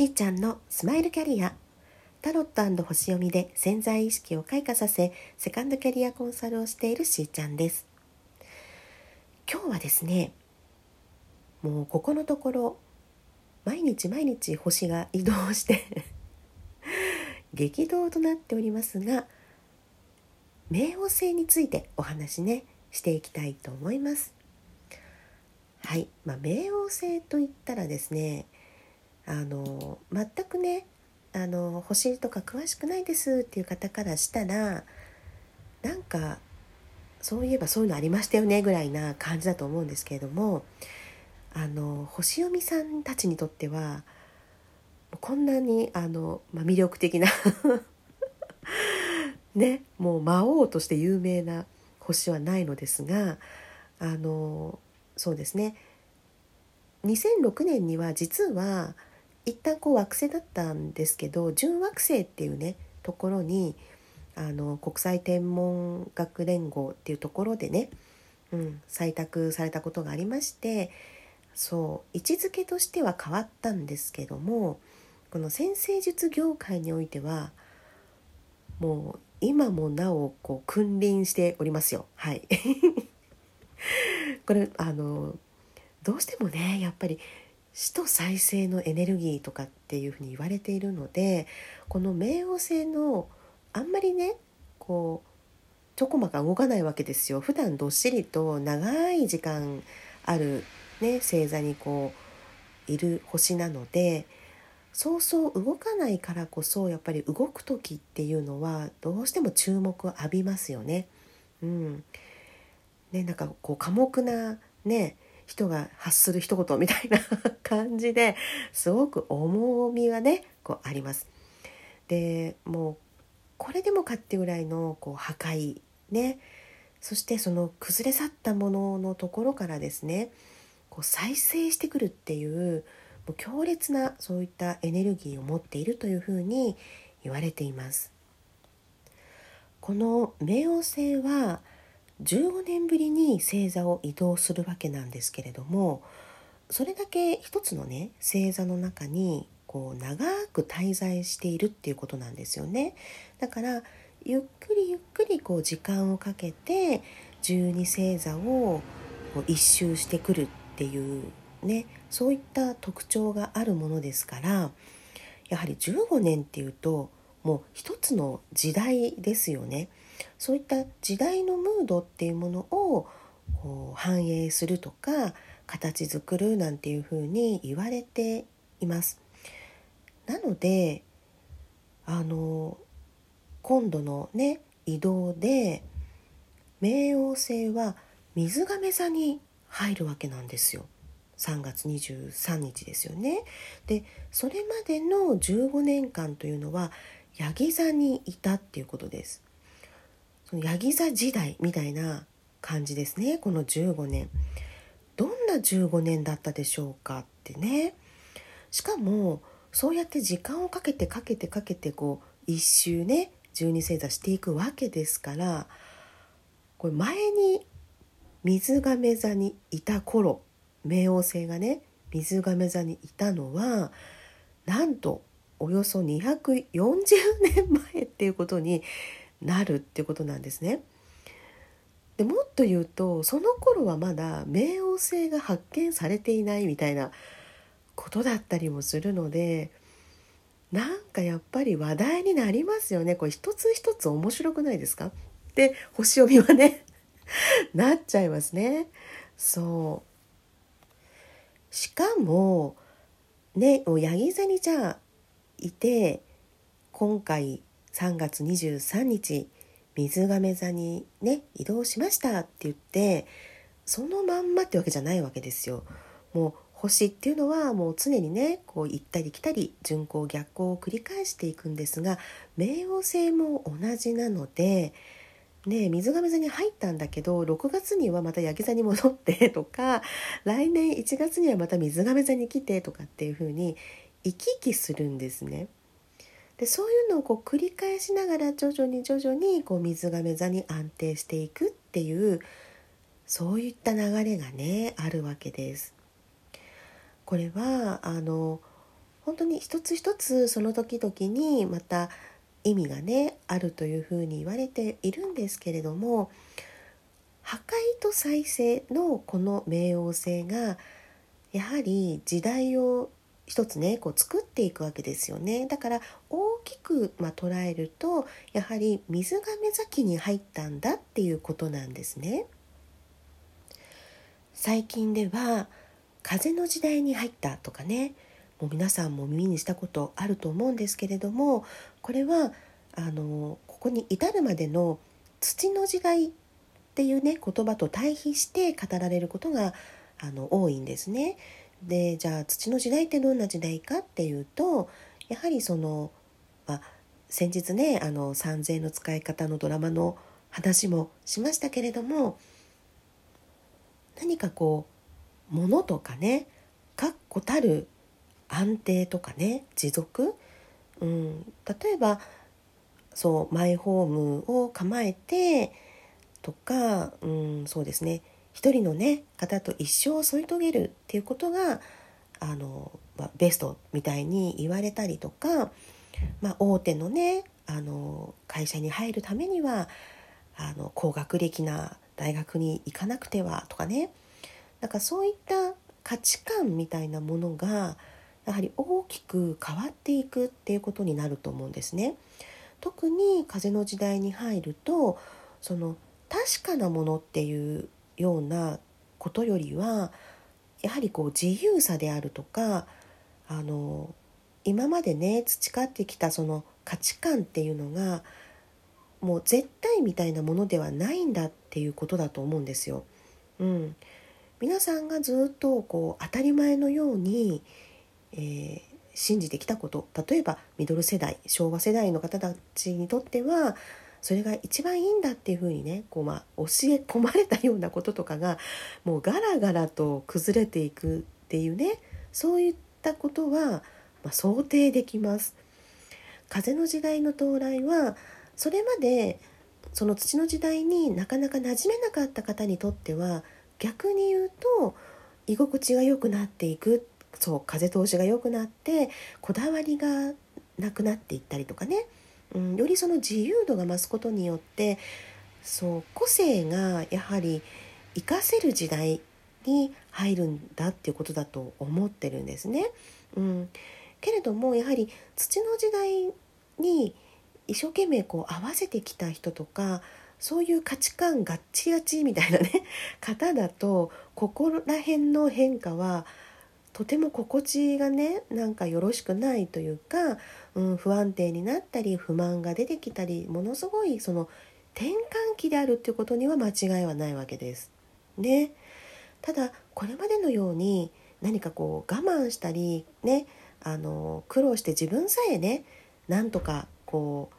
しーちゃんのスマイルキャリアタロット星読みで潜在意識を開花させセカンドキャリアコンサルをしているしーちゃんです。今日はですねもうここのところ毎日毎日星が移動して 激動となっておりますが冥王星についてお話ねしていきたいと思います。はい、まあ、冥王星といったらですねあの全くねあの星とか詳しくないですっていう方からしたらなんかそういえばそういうのありましたよねぐらいな感じだと思うんですけれどもあの星読みさんたちにとってはこんなにあの、まあ、魅力的な ねもう魔王として有名な星はないのですがあのそうですね。2006年には実は一旦こう惑星だったんですけど準惑星っていうねところにあの国際天文学連合っていうところでね、うん、採択されたことがありましてそう位置づけとしては変わったんですけどもこの先生術業界においてはもう今もなおこう君臨しておりますよ。はい。これあのどうしてもねやっぱり死と再生のエネルギーとかっていうふうに言われているのでこの冥王星のあんまりねこうちょこまか動かないわけですよ普段どっしりと長い時間ある、ね、星座にこういる星なのでそうそう動かないからこそやっぱり動く時っていうのはどうしても注目を浴びますよね。うんね、なんかこう寡黙なね人が発する一言みたいな 感じですごく重みがねこうあります。でもうこれでもかっていうぐらいのこう破壊ねそしてその崩れ去ったもののところからですねこう再生してくるっていうもう強烈なそういったエネルギーを持っているというふうに言われています。この冥王星は15年ぶりに星座を移動するわけなんですけれどもそれだけ一つのね星座の中にこう長く滞在しているっていうことなんですよね。だからゆっくりゆっくりこう時間をかけて12星座をこう一周してくるっていうねそういった特徴があるものですからやはり15年っていうともう一つの時代ですよね。そういった時代のムードっていうものをこう反映するとか形作るなんていうふうに言われています。なのであの今度のね移動で冥王星は水亀座に入るわけなんですよ。3月23日ですよね。でそれまでの15年間というのはヤギ座にいたっていうことです。そのヤギ座時代みたいな感じですね。この15年。どんな15年だったでしょうかってね。しかもそうやって時間をかけてかけてかけてこう一周ね十二星座していくわけですからこれ前に水亀座にいた頃冥王星がね水亀座にいたのはなんとおよそ240年前っていうことになるっていうことなんですね。でもっと言うとその頃はまだ冥王星が発見されていないみたいなことだったりもするのでなんかやっぱり話題になりますよねこれ一つ一つ面白くないですか？で星読みはね なっちゃいますね。そうしかもねヤギ座にじゃあいて今回3月23日水亀座にね移動しましたって言ってそのまんまってわけじゃないわけですよ。もう星っていうのはもう常にねこう行ったり来たり巡行逆行を繰り返していくんですが冥王星も同じなので、ね、水亀座に入ったんだけど6月にはまた焼き座に戻って とか来年1月にはまた水亀座に来てとかっていう風に行き来するんですね。でそういうのをこう繰り返しながら徐々に徐々にこう水亀座に安定していくっていうそういった流れがねあるわけです。これはあの本当に一つ一つその時々にまた意味がねあるというふうに言われているんですけれども破壊と再生のこの冥王星がやはり時代を一つねこう作っていくわけですよねだから大きく、まあ、捉えるとやはり水亀座期に入ったんだっていうことなんですね。最近では風の時代に入ったとかねもう皆さんも耳にしたことあると思うんですけれどもこれはあのここに至るまでの土の時代っていうね言葉と対比して語られることがあの多いんですね。でじゃあ土の時代ってどんな時代かっていうとやはりその、まあ、先日ねあの三千の使い方のドラマの話もしましたけれども何かこう物とかね確固たる安定とかね持続、うん、例えばそうマイホームを構えてとか、うん、そうですね。一人のね方と一生を添い遂げるっていうことがあの、まあ、ベストみたいに言われたりとか、まあ、大手のねあの会社に入るためにはあの高学歴な大学に行かなくてはとかねなんかそういった価値観みたいなものがやはり大きく変わっていくっていうことになると思うんですね。特に風の時代に入るとその確かなものっていうようなことよりはやはりこう自由さであるとかあの今までね培ってきたその価値観っていうのがもう絶対みたいなものではないんだっていうことだと思うんですよ。うん、皆さんがずっとこう当たり前のように、えー、信じてきたこと例えばミドル世代昭和世代の方たちにとってはそれが一番いいんだっていうふうにねこう、まあ、教え込まれたようなこととかがもうガラガラと崩れていくっていうねそういったことは、まあ、想定できます。風の時代の到来はそれまでその土の時代になかなか馴染めなかった方にとっては逆に言うと居心地が良くなっていくそう風通しが良くなってこだわりがなくなっていったりとかね、うん、よりその自由度が増すことによってそう個性がやはり活かせる時代に入るんだっていうことだと思ってるんですね。うん、けれどもやはり土の時代に一生懸命こう合わせてきた人とかそういう価値観ガッチガチみたいなね 方だとここら辺の変化はとても心地がねなんかよろしくないというか、うん、不安定になったり不満が出てきたりものすごいその転換期であるっていうことには間違いはないわけです。ね、ただこれまでのように何かこう我慢したりねあの苦労して自分さえねなんとかこう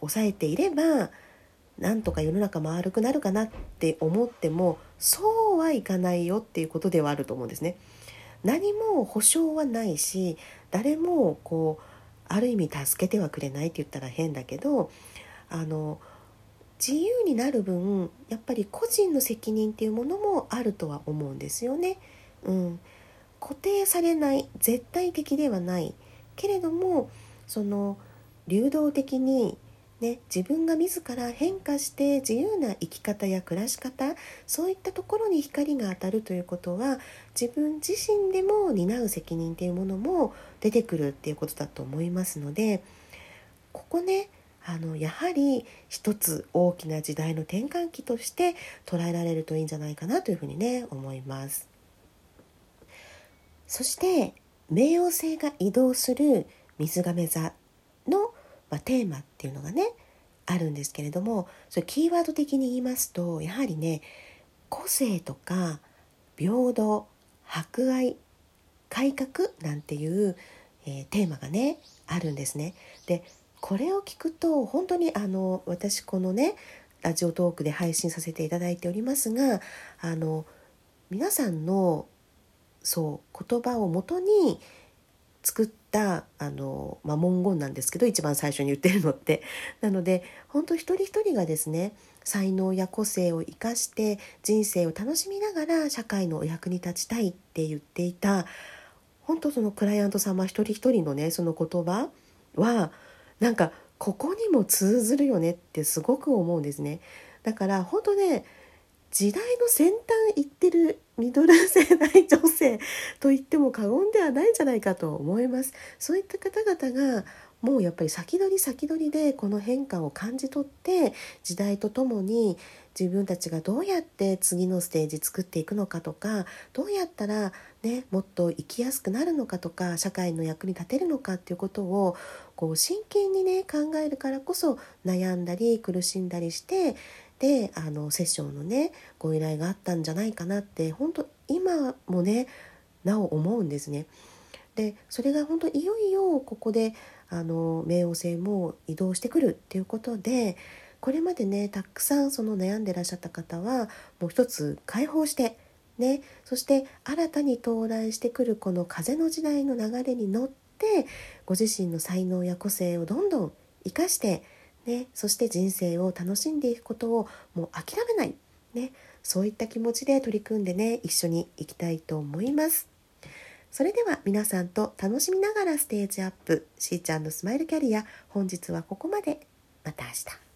抑えていればなんとか世の中丸くなるかなって思ってもそうはいかないよっていうことではあると思うんですね。何も保証はないし誰もこうある意味助けてはくれないって言ったら変だけどあの自由になる分やっぱり個人の責任っていうものもあるとは思うんですよね。うん、固定されない絶対的ではないけれどもその流動的にね、自分が自ら変化して自由な生き方や暮らし方そういったところに光が当たるということは自分自身でも担う責任っていうものも出てくるっていうことだと思いますのでここねあのやはり一つ大きな時代の転換期として捉えられるといいんじゃないかなというふうにね思います。そして冥王星が移動する水亀座のまあ、テーマっていうのがねあるんですけれどもそれキーワード的に言いますとやはりね個性とか平等博愛改革なんていう、えー、テーマがねあるんですね。でこれを聞くと本当にあの私このねラジオトークで配信させていただいておりますがあの皆さんのそう言葉をもとに作ったあの、まあ、文言なんですけど一番最初に言ってるのって。なので本当一人一人がですね才能や個性を生かして人生を楽しみながら社会のお役に立ちたいって言っていた本当そのクライアント様一人一人のねその言葉はなんかここにも通ずるよねってすごく思うんですね。だから本当ね時代の先端行ってるミドル世代女性と言っても過言ではないんじゃないかと思います。そういった方々がもうやっぱり先取り先取りでこの変化を感じ取って時代とともに自分たちがどうやって次のステージ作っていくのかとかどうやったら、ね、もっと生きやすくなるのかとか社会の役に立てるのかっていうことをこう真剣にね考えるからこそ悩んだり苦しんだりしてであのセッションのねご依頼があったんじゃないかなって本当今もねなお思うんですね。でそれが本当いよいよここであの冥王星も移動してくるっていうことでこれまでねたくさんその悩んでらっしゃった方はもう一つ解放してねそして新たに到来してくるこの風の時代の流れに乗ってご自身の才能や個性をどんどん生かしてねそして人生を楽しんでいくことをもう諦めない。ねそういった気持ちで取り組んでね一緒に行きたいと思います。それでは皆さんと楽しみながらステージアップしーちゃんのスマイルキャリア本日はここまで。また明日。